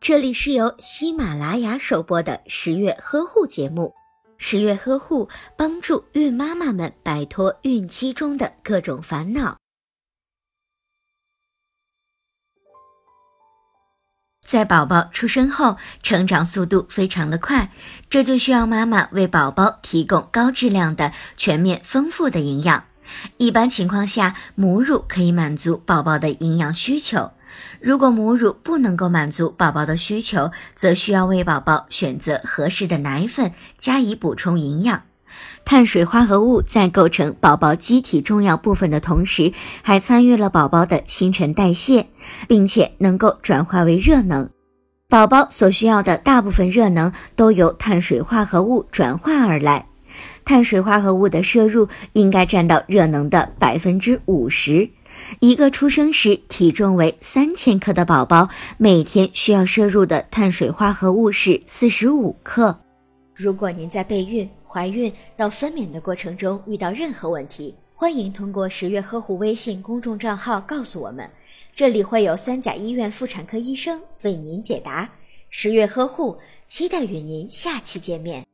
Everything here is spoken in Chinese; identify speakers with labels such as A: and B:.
A: 这里是由喜马拉雅首播的十月呵护节目。十月呵护帮助孕妈妈们摆脱孕期中的各种烦恼。在宝宝出生后，成长速度非常的快，这就需要妈妈为宝宝提供高质量的、全面丰富的营养。一般情况下，母乳可以满足宝宝的营养需求。如果母乳不能够满足宝宝的需求，则需要为宝宝选择合适的奶粉加以补充营养。碳水化合物在构成宝宝机体重要部分的同时，还参与了宝宝的新陈代谢，并且能够转化为热能。宝宝所需要的大部分热能都由碳水化合物转化而来。碳水化合物的摄入应该占到热能的百分之五十。一个出生时体重为三千克的宝宝，每天需要摄入的碳水化合物是四十五克。如果您在备孕、怀孕到分娩的过程中遇到任何问题，欢迎通过十月呵护微信公众账号告诉我们，这里会有三甲医院妇产科医生为您解答。十月呵护，期待与您下期见面。